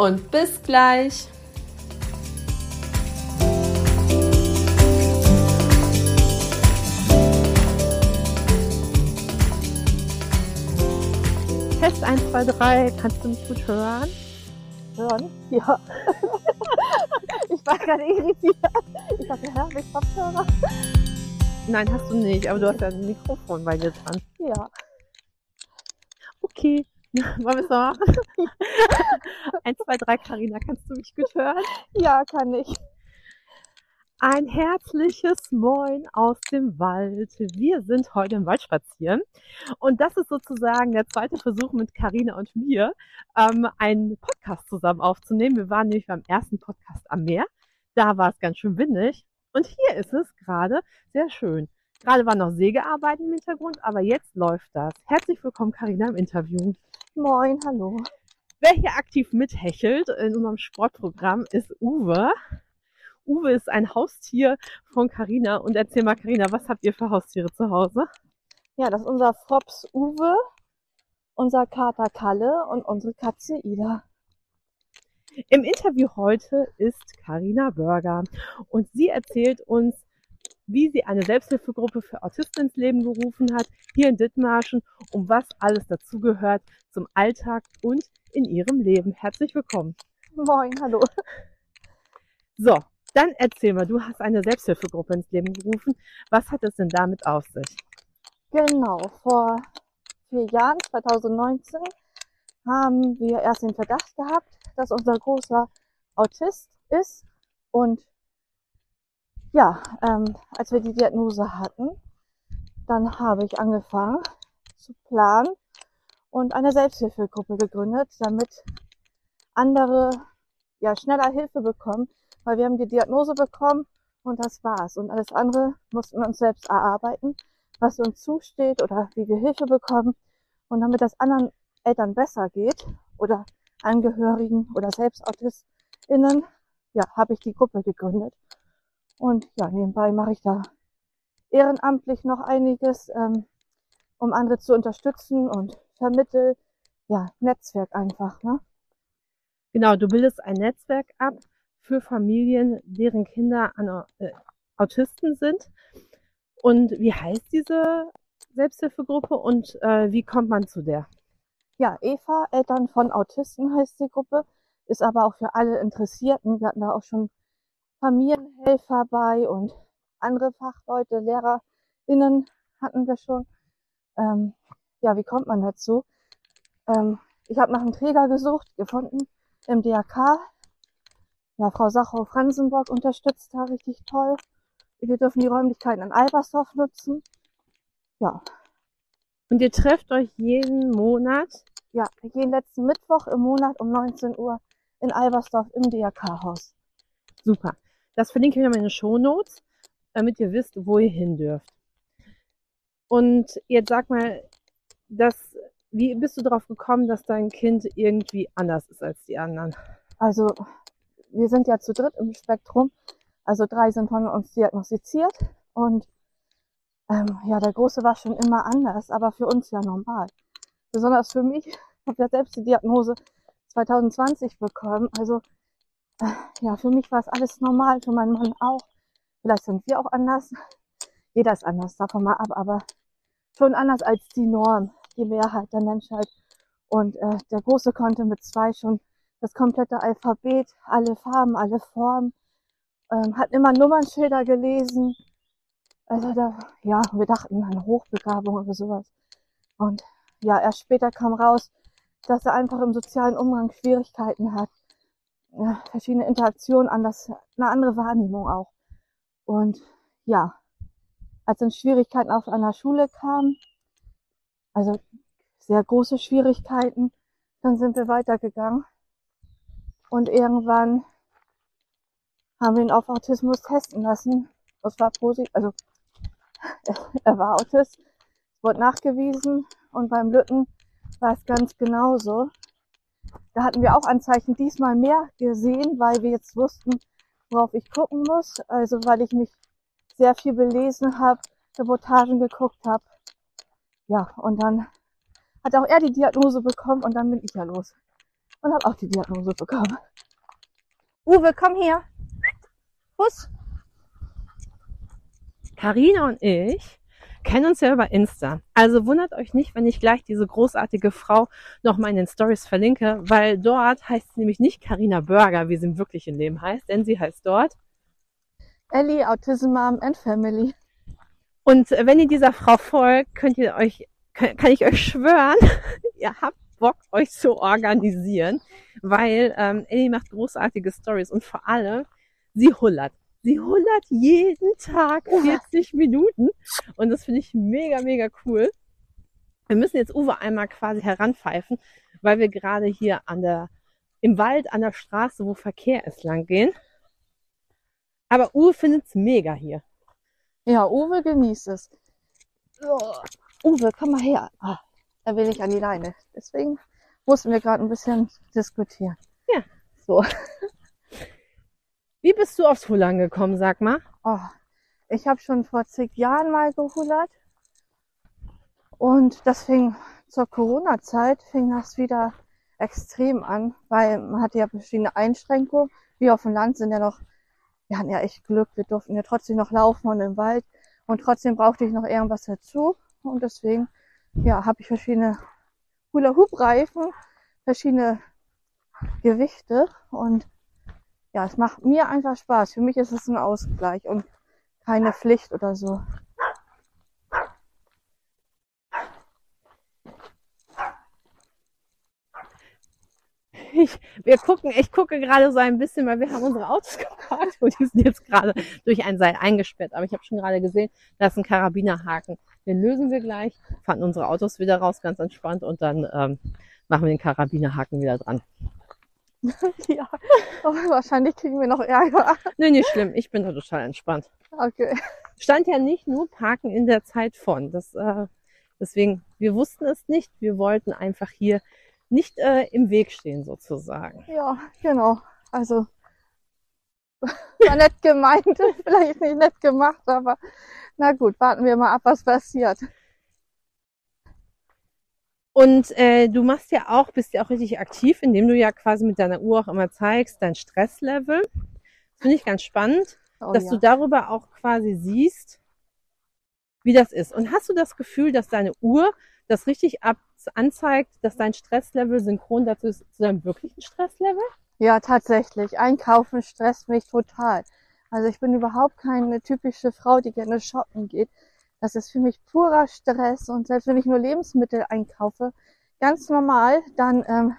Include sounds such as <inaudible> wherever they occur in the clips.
und bis gleich. Test 1, 2, 3. Kannst du mich gut hören? Hören? Ja. <laughs> ich war gerade irritiert. Ich dachte, hä, habe ich Kopfhörer? Nein, hast du nicht, aber du hast ja ein Mikrofon bei dir dran. Ja. Okay. <laughs> Wollen wir es noch machen? 1, 2, 3, Karina, kannst du mich gut hören? Ja, kann ich. Ein herzliches Moin aus dem Wald. Wir sind heute im Wald spazieren und das ist sozusagen der zweite Versuch mit Karina und mir, ähm, einen Podcast zusammen aufzunehmen. Wir waren nämlich beim ersten Podcast am Meer. Da war es ganz schön windig und hier ist es gerade sehr schön. Gerade waren noch Sägearbeiten im Hintergrund, aber jetzt läuft das. Herzlich willkommen, Karina, im Interview. Moin, hallo. Wer hier aktiv mithechelt in unserem Sportprogramm ist Uwe. Uwe ist ein Haustier von Karina und erzähl mal, Karina, was habt ihr für Haustiere zu Hause? Ja, das ist unser Fops Uwe, unser Kater Kalle und unsere Katze Ida. Im Interview heute ist Karina Börger und sie erzählt uns, wie sie eine Selbsthilfegruppe für Autisten ins Leben gerufen hat, hier in Dithmarschen, um was alles dazugehört zum Alltag und in ihrem Leben. Herzlich willkommen. Moin, hallo. So, dann erzähl mal, du hast eine Selbsthilfegruppe ins Leben gerufen. Was hat es denn damit auf sich? Genau, vor vier Jahren, 2019, haben wir erst den Verdacht gehabt, dass unser großer Autist ist. Und ja, ähm, als wir die Diagnose hatten, dann habe ich angefangen zu planen und eine Selbsthilfegruppe gegründet, damit andere ja schneller Hilfe bekommen, weil wir haben die Diagnose bekommen und das war's. Und alles andere mussten wir uns selbst erarbeiten, was uns zusteht oder wie wir Hilfe bekommen. Und damit das anderen Eltern besser geht oder Angehörigen oder selbst AutistInnen, ja, habe ich die Gruppe gegründet. Und ja, nebenbei mache ich da ehrenamtlich noch einiges, ähm, um andere zu unterstützen und vermittel, ja, Netzwerk einfach, ne? Genau, du bildest ein Netzwerk ab für Familien, deren Kinder an, äh, Autisten sind. Und wie heißt diese Selbsthilfegruppe und äh, wie kommt man zu der? Ja, Eva, Eltern von Autisten heißt die Gruppe, ist aber auch für alle Interessierten. Wir hatten da auch schon Familienhelfer bei und andere Fachleute, LehrerInnen hatten wir schon. Ähm, ja, wie kommt man dazu? Ähm, ich habe nach einem Träger gesucht, gefunden im DRK. Ja, Frau Sachau-Fransenburg unterstützt da richtig toll. Wir dürfen die Räumlichkeiten in Albersdorf nutzen. Ja. Und ihr trefft euch jeden Monat ja, wir gehen letzten Mittwoch im Monat um 19 Uhr in Albersdorf im DRK-Haus. Super. Das verlinke ich in den Show Notes, damit ihr wisst, wo ihr hin dürft. Und jetzt sag mal, das, wie bist du darauf gekommen, dass dein Kind irgendwie anders ist als die anderen? Also, wir sind ja zu dritt im Spektrum. Also drei sind von uns diagnostiziert und ähm, ja, der Große war schon immer anders, aber für uns ja normal besonders für mich. Ich habe ja selbst die Diagnose 2020 bekommen. Also ja, für mich war es alles normal, für meinen Mann auch. Vielleicht sind wir auch anders. Jeder ist anders, davon mal ab, aber schon anders als die Norm, die Mehrheit der Menschheit. Und äh, der Große konnte mit zwei schon das komplette Alphabet, alle Farben, alle Formen, ähm, hat immer Nummernschilder gelesen. Also da, ja, wir dachten an Hochbegabung oder sowas. Und ja, erst später kam raus, dass er einfach im sozialen Umgang Schwierigkeiten hat. Verschiedene Interaktionen, anders, eine andere Wahrnehmung auch. Und ja, als dann Schwierigkeiten auf einer Schule kamen, also sehr große Schwierigkeiten, dann sind wir weitergegangen. Und irgendwann haben wir ihn auf Autismus testen lassen. Das war positiv, also <laughs> er war Autist, wurde nachgewiesen und beim Lütten war es ganz genauso. Da hatten wir auch Anzeichen diesmal mehr gesehen, weil wir jetzt wussten, worauf ich gucken muss. Also weil ich mich sehr viel belesen habe, Reportagen geguckt habe. Ja, und dann hat auch er die Diagnose bekommen und dann bin ich ja los. Und habe auch die Diagnose bekommen. Uwe, komm her. Bus. Karina und ich kennen uns ja über Insta. Also wundert euch nicht, wenn ich gleich diese großartige Frau noch mal in den Stories verlinke, weil dort heißt sie nämlich nicht Karina Burger, wie sie im wirklichen Leben heißt, denn sie heißt dort Ellie, Autism Mom and Family. Und wenn ihr dieser Frau folgt, könnt ihr euch, kann ich euch schwören, <laughs> ihr habt Bock, euch zu organisieren, weil ähm, Ellie macht großartige Stories und vor allem, sie hullert. Sie hullert jeden Tag 40 Minuten und das finde ich mega, mega cool. Wir müssen jetzt Uwe einmal quasi heranpfeifen, weil wir gerade hier an der, im Wald an der Straße, wo Verkehr ist, lang gehen. Aber Uwe findet es mega hier. Ja, Uwe genießt es. Oh, Uwe, komm mal her. Ah, da will ich an die Leine. Deswegen mussten wir gerade ein bisschen diskutieren. Ja. So. Wie bist du aufs Hullern gekommen, sag mal? Oh, ich habe schon vor zig Jahren mal gehullert. Und das fing zur Corona-Zeit, fing das wieder extrem an, weil man hatte ja verschiedene Einschränkungen. Wir auf dem Land sind ja noch, wir hatten ja echt Glück, wir durften ja trotzdem noch laufen und im Wald. Und trotzdem brauchte ich noch irgendwas dazu. Und deswegen, ja, habe ich verschiedene Hula-Hoop-Reifen, verschiedene Gewichte und ja, es macht mir einfach Spaß. Für mich ist es ein Ausgleich und keine Pflicht oder so. Ich, wir gucken, ich gucke gerade so ein bisschen, weil wir haben unsere Autos <laughs> geparkt und die sind jetzt gerade durch ein Seil eingesperrt. Aber ich habe schon gerade gesehen, da ist ein Karabinerhaken. Den lösen wir gleich, fahren unsere Autos wieder raus, ganz entspannt und dann ähm, machen wir den Karabinerhaken wieder dran. <laughs> ja, aber wahrscheinlich kriegen wir noch Ärger. Nee, nicht schlimm. Ich bin da total entspannt. Okay. Stand ja nicht nur Parken in der Zeit von. Das, äh, deswegen, wir wussten es nicht. Wir wollten einfach hier nicht äh, im Weg stehen sozusagen. Ja, genau. Also <laughs> war nett gemeint, <laughs> vielleicht nicht nett gemacht, aber na gut, warten wir mal ab, was passiert. Und äh, du machst ja auch, bist ja auch richtig aktiv, indem du ja quasi mit deiner Uhr auch immer zeigst, dein Stresslevel. Finde ich ganz spannend, Oh, dass ja. du darüber auch quasi siehst, wie das ist. Und hast du das Gefühl, dass deine Uhr das richtig ab anzeigt, dass dein Stresslevel synchron dazu ist zu deinem wirklichen Stresslevel? Ja, tatsächlich. Einkaufen stresst mich total. Also ich bin überhaupt keine typische Frau, die gerne shoppen geht. Das ist für mich purer Stress und selbst wenn ich nur Lebensmittel einkaufe, ganz normal, dann ähm,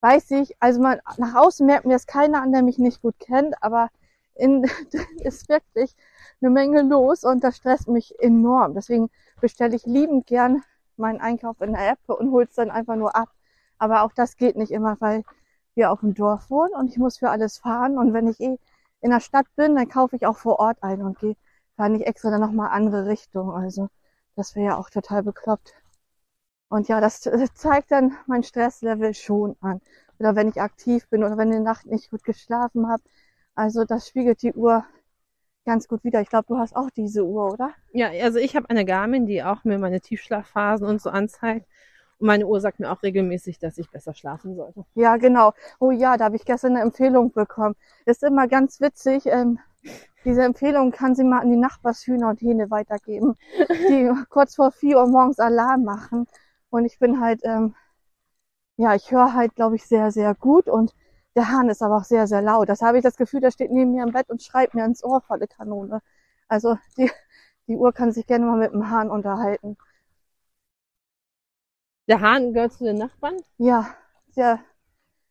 weiß ich, also man, nach außen merkt mir das keiner an, der mich nicht gut kennt, aber in, <laughs> ist wirklich eine Menge los und das stresst mich enorm. Deswegen bestelle ich liebend gern meinen Einkauf in der App und hole es dann einfach nur ab. Aber auch das geht nicht immer, weil wir auf dem Dorf wohnen und ich muss für alles fahren. Und wenn ich eh in der Stadt bin, dann kaufe ich auch vor Ort ein und gehe fahre nicht extra dann nochmal andere Richtung. Also das wäre ja auch total bekloppt. Und ja, das zeigt dann mein Stresslevel schon an. Oder wenn ich aktiv bin oder wenn ich der Nacht nicht gut geschlafen habe. Also das spiegelt die Uhr ganz gut wieder. Ich glaube, du hast auch diese Uhr, oder? Ja, also ich habe eine Garmin, die auch mir meine Tiefschlafphasen und so anzeigt. Und meine Uhr sagt mir auch regelmäßig, dass ich besser schlafen sollte. Ja, genau. Oh ja, da habe ich gestern eine Empfehlung bekommen. Ist immer ganz witzig. Ähm, diese Empfehlung kann sie mal an die Nachbarshühner und Hähne weitergeben, die <laughs> kurz vor vier Uhr morgens Alarm machen. Und ich bin halt, ähm, ja, ich höre halt, glaube ich, sehr, sehr gut und der Hahn ist aber auch sehr, sehr laut. Das habe ich das Gefühl, der steht neben mir im Bett und schreit mir ins Ohr volle Kanone. Also die, die Uhr kann sich gerne mal mit dem Hahn unterhalten. Der Hahn gehört zu den Nachbarn? Ja, sehr.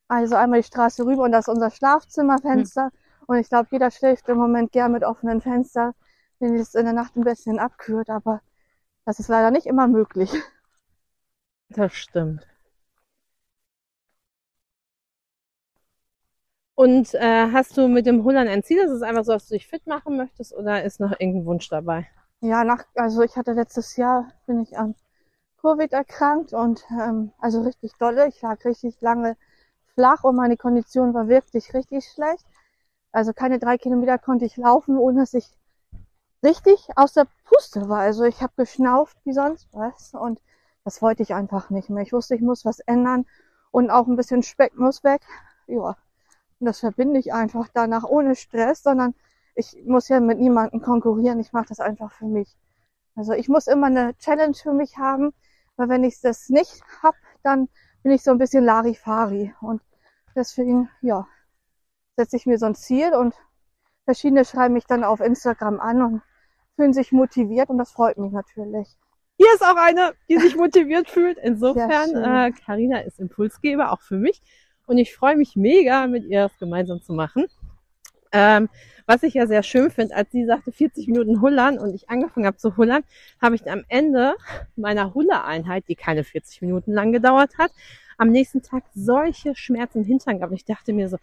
Also einmal die Straße rüber und das ist unser Schlafzimmerfenster. Und ich glaube, jeder schläft im Moment gern mit offenen Fenstern, wenn es in der Nacht ein bisschen abkühlt, aber das ist leider nicht immer möglich. <laughs> Das stimmt. Und äh, hast du mit dem Hullern ein Ziel? Ist es einfach so, dass du dich fit machen möchtest oder ist noch irgendein Wunsch dabei? Ja, nach, also ich hatte letztes Jahr, bin ich an Covid erkrankt und ähm, also richtig dolle. Ich lag richtig lange flach und meine Kondition war wirklich richtig schlecht. Also keine drei Kilometer konnte ich laufen, ohne dass ich richtig aus der Puste war. Also ich habe geschnauft wie sonst was und das wollte ich einfach nicht mehr. Ich wusste, ich muss was ändern und auch ein bisschen Speck muss weg. Ja, und das verbinde ich einfach danach ohne Stress, sondern ich muss ja mit niemandem konkurrieren. Ich mache das einfach für mich. Also ich muss immer eine Challenge für mich haben, weil wenn ich das nicht hab, dann bin ich so ein bisschen Larifari. Und deswegen, ja, setze ich mir so ein Ziel und verschiedene schreiben mich dann auf Instagram an und fühlen sich motiviert und das freut mich natürlich. Hier ist auch eine, die sich motiviert <laughs> fühlt. Insofern, äh, Carina ist Impulsgeber, auch für mich. Und ich freue mich mega, mit ihr das gemeinsam zu machen. Ähm, was ich ja sehr schön finde, als sie sagte 40 Minuten Hullern und ich angefangen habe zu hullern, habe ich am Ende meiner Huller-Einheit, die keine 40 Minuten lang gedauert hat, am nächsten Tag solche Schmerzen im Hintern gehabt. Und ich dachte mir so,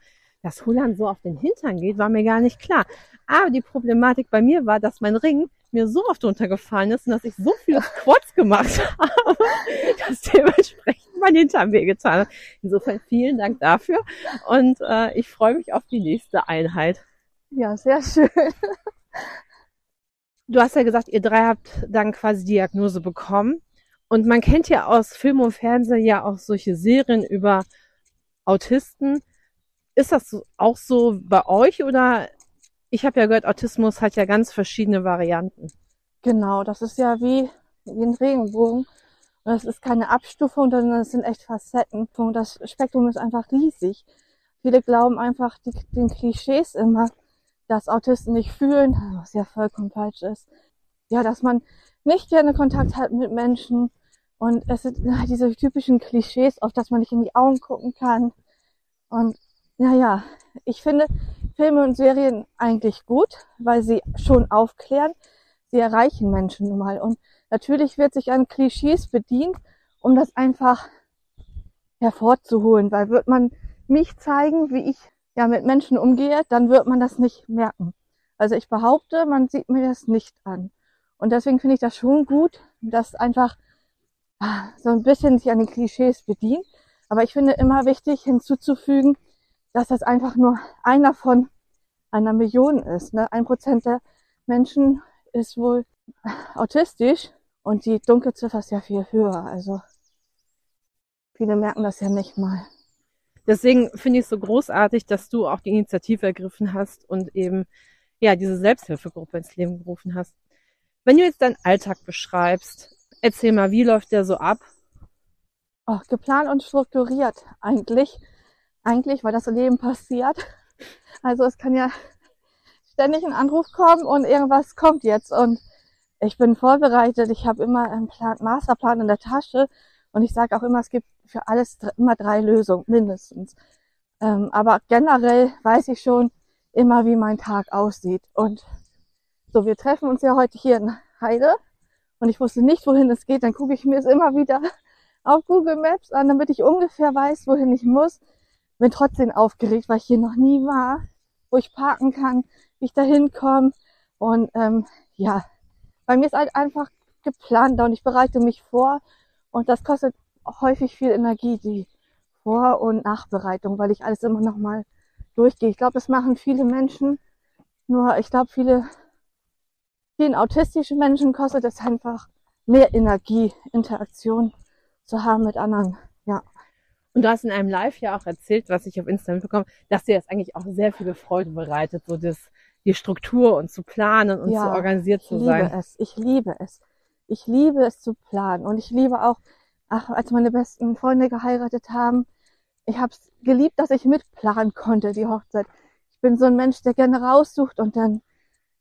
dass Hullern so auf den Hintern geht, war mir gar nicht klar. Aber die Problematik bei mir war, dass mein Ring mir so oft runtergefallen ist und dass ich so viele Squats gemacht <laughs> habe, dass dementsprechend mein Hintern wehgetan hat. Insofern vielen Dank dafür und äh, ich freue mich auf die nächste Einheit. Ja, sehr schön. Du hast ja gesagt, ihr drei habt dann quasi Diagnose bekommen. Und man kennt ja aus Film und Fernsehen ja auch solche Serien über Autisten. Ist das auch so bei euch oder ich habe ja gehört, Autismus hat ja ganz verschiedene Varianten. Genau, das ist ja wie, ein Regenbogen. Es ist keine Abstufung, sondern es sind echt Facetten. Und das Spektrum ist einfach riesig. Viele glauben einfach die, den Klischees immer, dass Autisten nicht fühlen, was ja vollkommen falsch ist. Ja, dass man nicht gerne Kontakt hat mit Menschen. Und es sind <laughs> diese typischen Klischees, auf dass man nicht in die Augen gucken kann. Und naja, ich finde Filme und Serien eigentlich gut, weil sie schon aufklären. Sie erreichen Menschen nun mal. Und natürlich wird sich an Klischees bedient, um das einfach hervorzuholen, weil wird man mich zeigen, wie ich ja mit Menschen umgehe, dann wird man das nicht merken. Also ich behaupte, man sieht mir das nicht an. Und deswegen finde ich das schon gut, dass einfach ah, so ein bisschen sich an den Klischees bedient. Aber ich finde immer wichtig hinzuzufügen, dass das einfach nur einer von einer Million ist. Ne? Ein Prozent der Menschen ist wohl autistisch und die Dunkelziffer ist ja viel höher. Also viele merken das ja nicht mal. Deswegen finde ich es so großartig, dass du auch die Initiative ergriffen hast und eben ja diese Selbsthilfegruppe ins Leben gerufen hast. Wenn du jetzt deinen Alltag beschreibst, erzähl mal, wie läuft der so ab? Oh, geplant und strukturiert eigentlich. Eigentlich, weil das Leben passiert. Also es kann ja ständig ein Anruf kommen und irgendwas kommt jetzt und ich bin vorbereitet. Ich habe immer einen Plan, Masterplan in der Tasche und ich sage auch immer, es gibt für alles immer drei Lösungen mindestens. Ähm, aber generell weiß ich schon immer, wie mein Tag aussieht. Und so, wir treffen uns ja heute hier in Heide und ich wusste nicht, wohin es geht. Dann gucke ich mir es immer wieder auf Google Maps an, damit ich ungefähr weiß, wohin ich muss. Bin trotzdem aufgeregt, weil ich hier noch nie war, wo ich parken kann, wie ich da hinkomme. Und ähm, ja, bei mir ist halt einfach geplant und ich bereite mich vor und das kostet häufig viel Energie, die Vor- und Nachbereitung, weil ich alles immer noch mal durchgehe. Ich glaube, das machen viele Menschen. Nur ich glaube, viele, vielen autistischen Menschen kostet es einfach mehr Energie, Interaktion zu haben mit anderen. Und du hast in einem Live ja auch erzählt, was ich auf Instagram bekomme, dass dir das eigentlich auch sehr viele Freude bereitet, so das, die Struktur und zu planen und ja, zu organisiert zu sein. Ich liebe es. Ich liebe es. Ich liebe es zu planen und ich liebe auch, ach, als meine besten Freunde geheiratet haben, ich habe es geliebt, dass ich mitplanen konnte, die Hochzeit. Ich bin so ein Mensch, der gerne raussucht und dann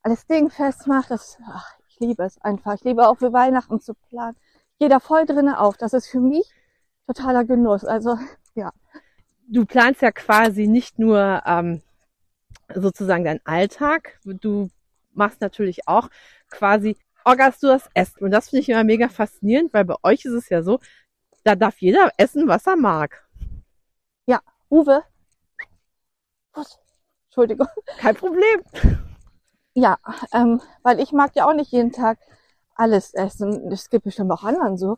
alles Ding festmacht. Das, ach, ich liebe es einfach. Ich liebe auch für Weihnachten zu planen. Jeder voll drinne auf. Das ist für mich totaler Genuss. Also ja. Du planst ja quasi nicht nur ähm, sozusagen deinen Alltag. Du machst natürlich auch quasi orgast du das Essen. Und das finde ich immer mega faszinierend, weil bei euch ist es ja so, da darf jeder essen, was er mag. Ja, Uwe, Entschuldigung. Kein Problem. Ja, ähm, weil ich mag ja auch nicht jeden Tag alles essen. Das gibt bestimmt auch anderen so.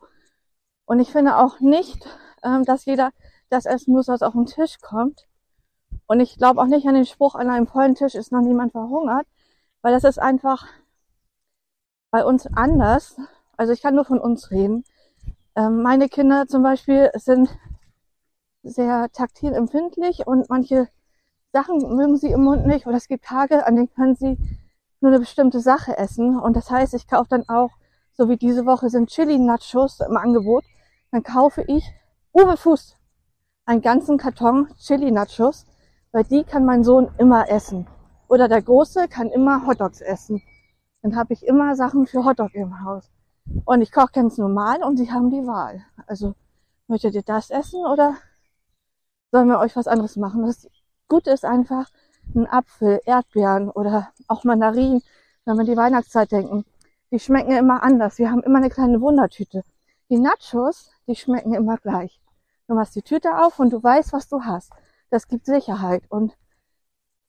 Und ich finde auch nicht, ähm, dass jeder das essen muss, was auf den Tisch kommt. Und ich glaube auch nicht an den Spruch, an einem vollen Tisch ist noch niemand verhungert, weil das ist einfach bei uns anders. Also ich kann nur von uns reden. Ähm, meine Kinder zum Beispiel sind sehr taktil empfindlich und manche Sachen mögen sie im Mund nicht oder es gibt Tage, an denen können sie nur eine bestimmte Sache essen. Und das heißt, ich kaufe dann auch, so wie diese Woche sind Chili-Nachos im Angebot, dann kaufe ich Fuß einen ganzen Karton Chili-Nachos, weil die kann mein Sohn immer essen. Oder der Große kann immer Hotdogs essen. Dann habe ich immer Sachen für Hotdog im Haus. Und ich koche ganz normal und sie haben die Wahl. Also möchtet ihr das essen oder sollen wir euch was anderes machen? Das Gute ist einfach ein Apfel, Erdbeeren oder auch Mandarinen, wenn wir die Weihnachtszeit denken. Die schmecken immer anders. Wir haben immer eine kleine Wundertüte. Die Nachos, die schmecken immer gleich. Du machst die Tüte auf und du weißt, was du hast. Das gibt Sicherheit. Und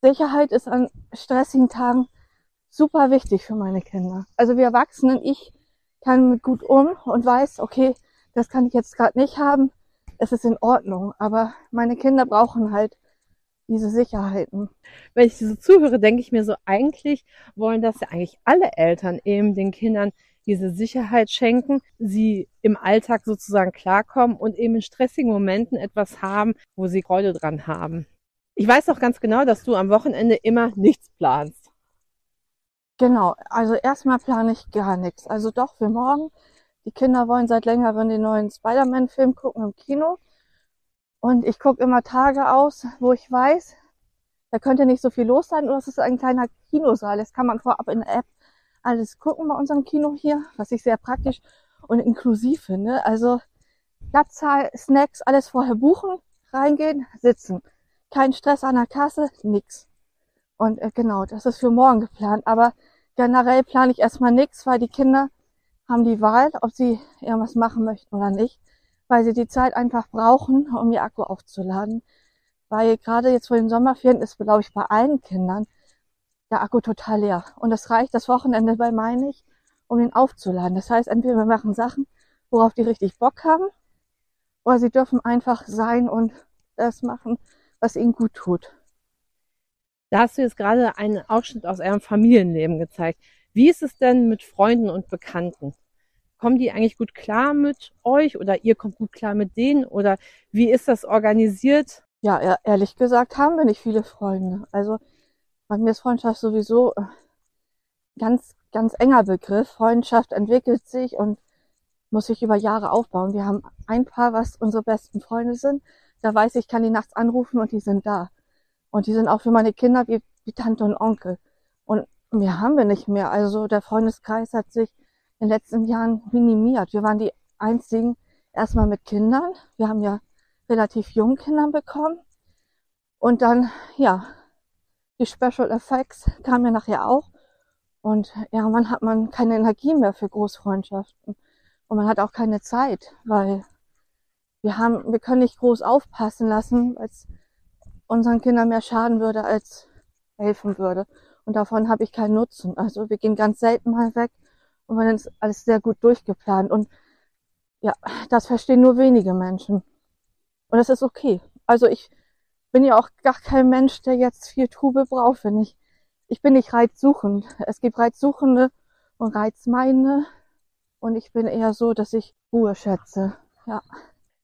Sicherheit ist an stressigen Tagen super wichtig für meine Kinder. Also wir Erwachsenen, ich kann mit gut um und weiß, okay, das kann ich jetzt gerade nicht haben. Es ist in Ordnung. Aber meine Kinder brauchen halt diese Sicherheiten. Wenn ich diese zuhöre, denke ich mir so, eigentlich wollen das ja eigentlich alle Eltern eben den Kindern diese Sicherheit schenken, sie im Alltag sozusagen klarkommen und eben in stressigen Momenten etwas haben, wo sie Freude dran haben. Ich weiß auch ganz genau, dass du am Wochenende immer nichts planst. Genau, also erstmal plane ich gar nichts. Also doch für morgen. Die Kinder wollen seit längerem den neuen Spider-Man-Film gucken im Kino. Und ich gucke immer Tage aus, wo ich weiß, da könnte nicht so viel los sein. Oder es ist ein kleiner Kinosaal. Das kann man vorab in der App alles gucken bei unserem Kino hier, was ich sehr praktisch und inklusiv finde. Also Platzzahl, Snacks, alles vorher buchen, reingehen, sitzen. Kein Stress an der Kasse, nix. Und äh, genau, das ist für morgen geplant. Aber generell plane ich erstmal nichts, weil die Kinder haben die Wahl, ob sie irgendwas machen möchten oder nicht weil sie die Zeit einfach brauchen, um ihr Akku aufzuladen. Weil gerade jetzt vor den Sommerferien ist, glaube ich, bei allen Kindern der Akku total leer. Und das reicht das Wochenende bei meine ich, um ihn aufzuladen. Das heißt, entweder wir machen Sachen, worauf die richtig Bock haben, oder sie dürfen einfach sein und das machen, was ihnen gut tut. Da hast du jetzt gerade einen Ausschnitt aus eurem Familienleben gezeigt. Wie ist es denn mit Freunden und Bekannten? kommen die eigentlich gut klar mit euch oder ihr kommt gut klar mit denen oder wie ist das organisiert? Ja, ehrlich gesagt haben wir nicht viele Freunde. Also bei mir ist Freundschaft sowieso äh, ganz, ganz enger Begriff. Freundschaft entwickelt sich und muss sich über Jahre aufbauen. Wir haben ein Paar, was unsere besten Freunde sind. Da weiß ich, kann die nachts anrufen und die sind da. Und die sind auch für meine Kinder wie, wie Tante und Onkel. Und mehr haben wir nicht mehr. Also der Freundeskreis hat sich in den letzten Jahren minimiert. Wir waren die einzigen erstmal mit Kindern. Wir haben ja relativ jung Kinder bekommen. Und dann, ja, die Special Effects kamen ja nachher auch. Und irgendwann hat man keine Energie mehr für Großfreundschaften. Und man hat auch keine Zeit, weil wir haben, wir können nicht groß aufpassen lassen, weil es unseren Kindern mehr schaden würde, als helfen würde. Und davon habe ich keinen Nutzen. Also wir gehen ganz selten mal weg und man ist alles sehr gut durchgeplant. Und ja, das verstehen nur wenige Menschen. Und das ist okay. Also ich bin ja auch gar kein Mensch, der jetzt viel Trubel braucht, wenn ich. Ich bin nicht reizsuchend. Es gibt Reizsuchende und Reizmeinde. Und ich bin eher so, dass ich Ruhe schätze. Ja.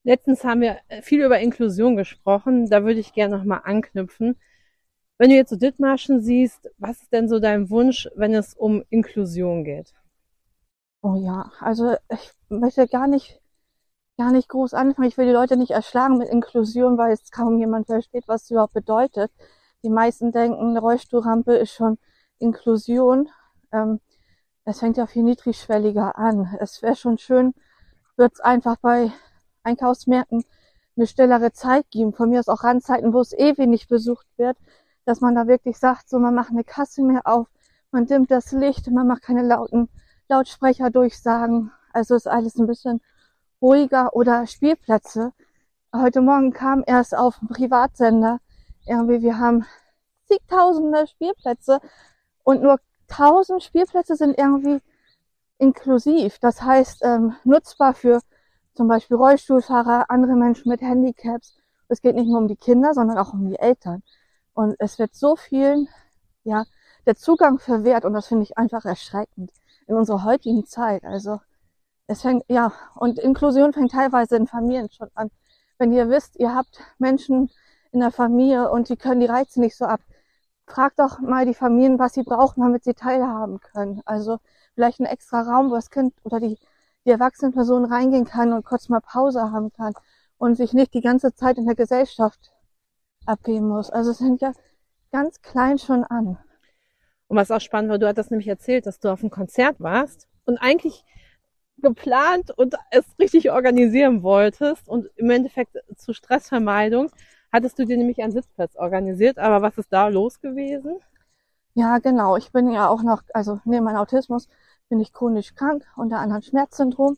Letztens haben wir viel über Inklusion gesprochen. Da würde ich gerne nochmal anknüpfen. Wenn du jetzt so Dithmarschen siehst, was ist denn so dein Wunsch, wenn es um Inklusion geht? Oh ja, also ich möchte gar nicht, gar nicht groß anfangen. Ich will die Leute nicht erschlagen mit Inklusion, weil es kaum jemand versteht, was es überhaupt bedeutet. Die meisten denken, eine Rollstuhlrampe ist schon Inklusion. Ähm, es fängt ja viel niedrigschwelliger an. Es wäre schon schön, wird es einfach bei Einkaufsmärkten eine stillere Zeit geben. Von mir aus auch Randzeiten, wo es eh wenig besucht wird, dass man da wirklich sagt, so man macht eine Kasse mehr auf, man dimmt das Licht, man macht keine lauten Lautsprecher durchsagen. Also ist alles ein bisschen ruhiger oder Spielplätze. Heute Morgen kam erst auf dem Privatsender Irgendwie, wir haben zigtausende Spielplätze und nur tausend Spielplätze sind irgendwie inklusiv. Das heißt, ähm, nutzbar für zum Beispiel Rollstuhlfahrer, andere Menschen mit Handicaps. Es geht nicht nur um die Kinder, sondern auch um die Eltern. Und es wird so vielen, ja, der Zugang verwehrt und das finde ich einfach erschreckend in unserer heutigen Zeit. Also es fängt, ja, und Inklusion fängt teilweise in Familien schon an. Wenn ihr wisst, ihr habt Menschen in der Familie und die können die Reize nicht so ab, fragt doch mal die Familien, was sie brauchen, damit sie teilhaben können. Also vielleicht ein extra Raum, wo das Kind oder die, die erwachsene Person reingehen kann und kurz mal Pause haben kann und sich nicht die ganze Zeit in der Gesellschaft abgeben muss. Also es fängt ja ganz klein schon an. Und was auch spannend war, du hattest nämlich erzählt, dass du auf einem Konzert warst und eigentlich geplant und es richtig organisieren wolltest und im Endeffekt zur Stressvermeidung hattest du dir nämlich einen Sitzplatz organisiert. Aber was ist da los gewesen? Ja, genau. Ich bin ja auch noch, also neben meinem Autismus bin ich chronisch krank, unter anderem Schmerzsyndrom.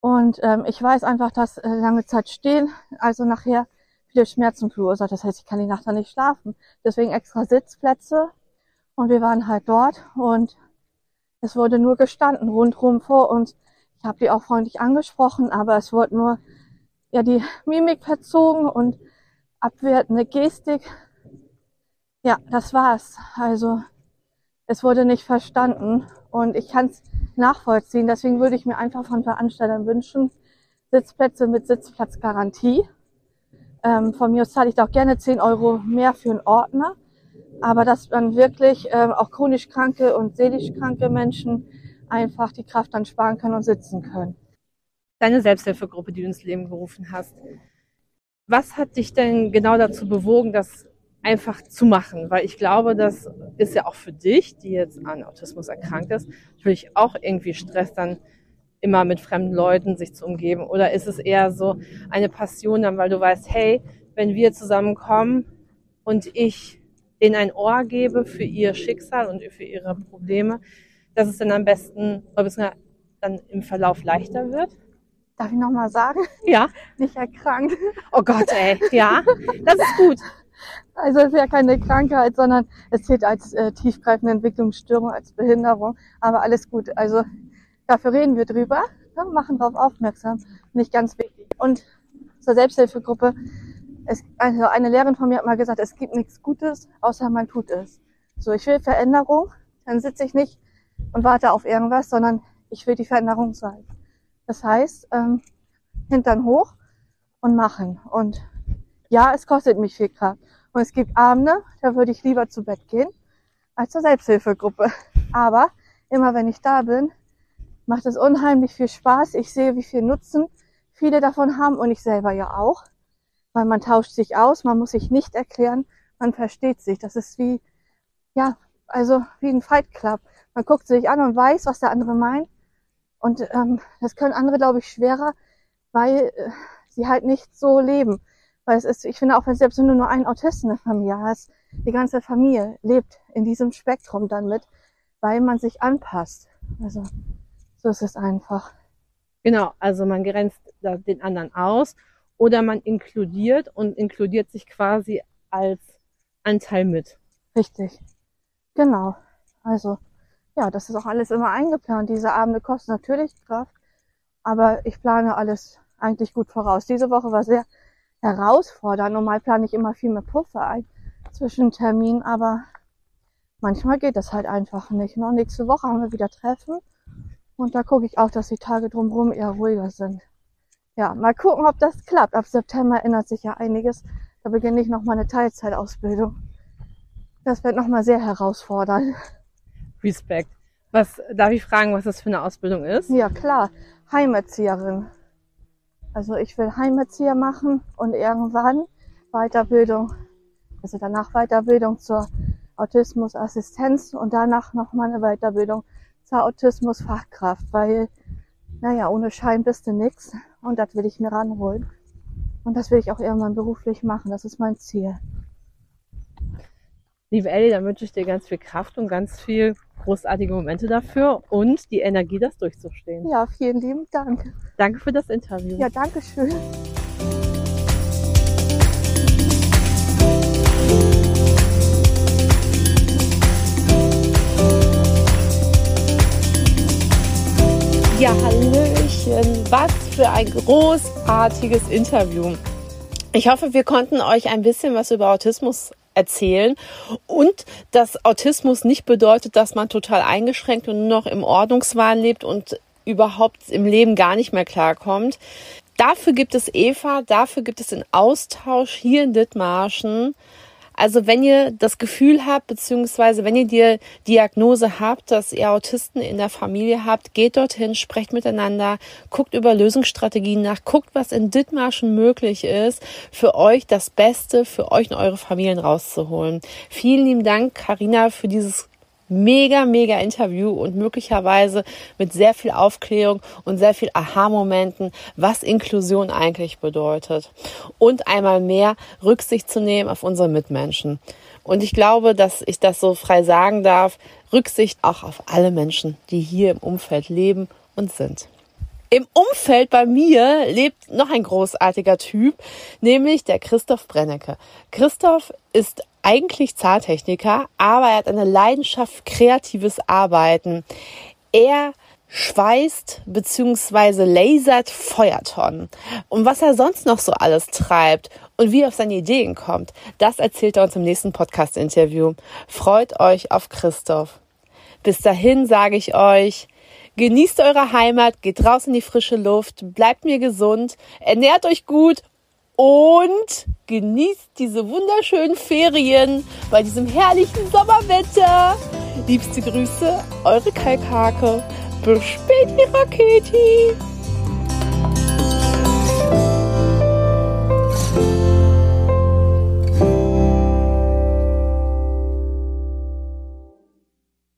Und ähm, ich weiß einfach, dass äh, lange Zeit stehen, also nachher viele Schmerzen verursacht. Das heißt, ich kann die Nacht dann nicht schlafen. Deswegen extra Sitzplätze. Und wir waren halt dort und es wurde nur gestanden rundherum vor uns. Ich habe die auch freundlich angesprochen, aber es wurde nur ja die Mimik verzogen und abwertende Gestik. Ja, das war's. Also es wurde nicht verstanden und ich kann es nachvollziehen. Deswegen würde ich mir einfach von Veranstaltern wünschen, Sitzplätze mit Sitzplatzgarantie. Ähm, von mir aus zahle ich da auch gerne 10 Euro mehr für einen Ordner. Aber dass dann wirklich ähm, auch chronisch kranke und seelisch kranke Menschen einfach die Kraft dann sparen können und sitzen können. Deine Selbsthilfegruppe, die du ins Leben gerufen hast. Was hat dich denn genau dazu bewogen, das einfach zu machen? Weil ich glaube, das ist ja auch für dich, die jetzt an Autismus erkrankt ist, natürlich auch irgendwie Stress dann immer mit fremden Leuten sich zu umgeben. Oder ist es eher so eine Passion dann, weil du weißt, hey, wenn wir zusammenkommen und ich denen ein Ohr gebe für ihr Schicksal und für ihre Probleme, dass es dann am besten, oder dann im Verlauf leichter wird? Darf ich nochmal sagen? Ja. <laughs> Nicht erkrankt. Oh Gott, ey. Ja, das ist gut. Also es ist ja keine Krankheit, sondern es zählt als äh, tiefgreifende Entwicklungsstörung, als Behinderung. Aber alles gut. Also dafür reden wir drüber, ne, machen darauf aufmerksam. Nicht ganz wichtig. Und zur Selbsthilfegruppe. Es, also eine Lehrerin von mir hat mal gesagt, es gibt nichts Gutes, außer man tut es. So, ich will Veränderung, dann sitze ich nicht und warte auf irgendwas, sondern ich will die Veränderung sein. Das heißt, ähm, Hintern hoch und machen. Und ja, es kostet mich viel Kraft. Und es gibt Abende, da würde ich lieber zu Bett gehen als zur Selbsthilfegruppe. Aber immer wenn ich da bin, macht es unheimlich viel Spaß. Ich sehe, wie viel Nutzen viele davon haben und ich selber ja auch. Weil man tauscht sich aus, man muss sich nicht erklären, man versteht sich. Das ist wie, ja, also wie ein Fight Club. Man guckt sich an und weiß, was der andere meint und ähm, das können andere, glaube ich, schwerer, weil äh, sie halt nicht so leben. Weil es ist, ich finde auch, wenn selbst wenn du nur einen Autisten in der Familie hast, die ganze Familie lebt in diesem Spektrum dann mit, weil man sich anpasst. Also so ist es einfach. Genau, also man grenzt den anderen aus oder man inkludiert und inkludiert sich quasi als Anteil mit. Richtig. Genau. Also ja, das ist auch alles immer eingeplant. Diese Abende kosten natürlich Kraft, aber ich plane alles eigentlich gut voraus. Diese Woche war sehr herausfordernd. Normal plane ich immer viel mehr Puffer ein zwischen Terminen, aber manchmal geht das halt einfach nicht. Ne? Nächste Woche haben wir wieder Treffen und da gucke ich auch, dass die Tage drumherum eher ruhiger sind. Ja, mal gucken, ob das klappt. Ab September ändert sich ja einiges. Da beginne ich nochmal eine Teilzeitausbildung. Das wird nochmal sehr herausfordernd. Respekt. Was darf ich fragen, was das für eine Ausbildung ist? Ja, klar. Heimerzieherin. Also ich will Heimerzieher machen und irgendwann Weiterbildung, also danach Weiterbildung zur Autismusassistenz und danach nochmal eine Weiterbildung zur Autismusfachkraft, weil, naja, ohne Schein bist du nix und das will ich mir ranholen. Und das will ich auch irgendwann beruflich machen, das ist mein Ziel. Liebe Ellie, dann wünsche ich dir ganz viel Kraft und ganz viel großartige Momente dafür und die Energie, das durchzustehen. Ja, vielen lieben Dank. Danke für das Interview. Ja, danke schön. Ja, Hallöchen, was für ein großartiges Interview. Ich hoffe, wir konnten euch ein bisschen was über Autismus erzählen und dass Autismus nicht bedeutet, dass man total eingeschränkt und nur noch im Ordnungswahn lebt und überhaupt im Leben gar nicht mehr klarkommt. Dafür gibt es Eva, dafür gibt es den Austausch hier in Dithmarschen. Also wenn ihr das Gefühl habt, beziehungsweise wenn ihr die Diagnose habt, dass ihr Autisten in der Familie habt, geht dorthin, sprecht miteinander, guckt über Lösungsstrategien nach, guckt, was in Dithmarschen möglich ist, für euch das Beste für euch und eure Familien rauszuholen. Vielen lieben Dank, Karina, für dieses mega, mega Interview und möglicherweise mit sehr viel Aufklärung und sehr viel Aha-Momenten, was Inklusion eigentlich bedeutet. Und einmal mehr Rücksicht zu nehmen auf unsere Mitmenschen. Und ich glaube, dass ich das so frei sagen darf, Rücksicht auch auf alle Menschen, die hier im Umfeld leben und sind. Im Umfeld bei mir lebt noch ein großartiger Typ, nämlich der Christoph Brennecke. Christoph ist eigentlich Zahntechniker, aber er hat eine Leidenschaft kreatives Arbeiten. Er schweißt bzw. lasert Feuertonnen. Und was er sonst noch so alles treibt und wie er auf seine Ideen kommt, das erzählt er uns im nächsten Podcast-Interview. Freut euch auf Christoph. Bis dahin sage ich euch, genießt eure Heimat, geht raus in die frische Luft, bleibt mir gesund, ernährt euch gut und genießt diese wunderschönen Ferien bei diesem herrlichen Sommerwetter. Liebste Grüße, eure Kalkhake. Bis später, Raketi.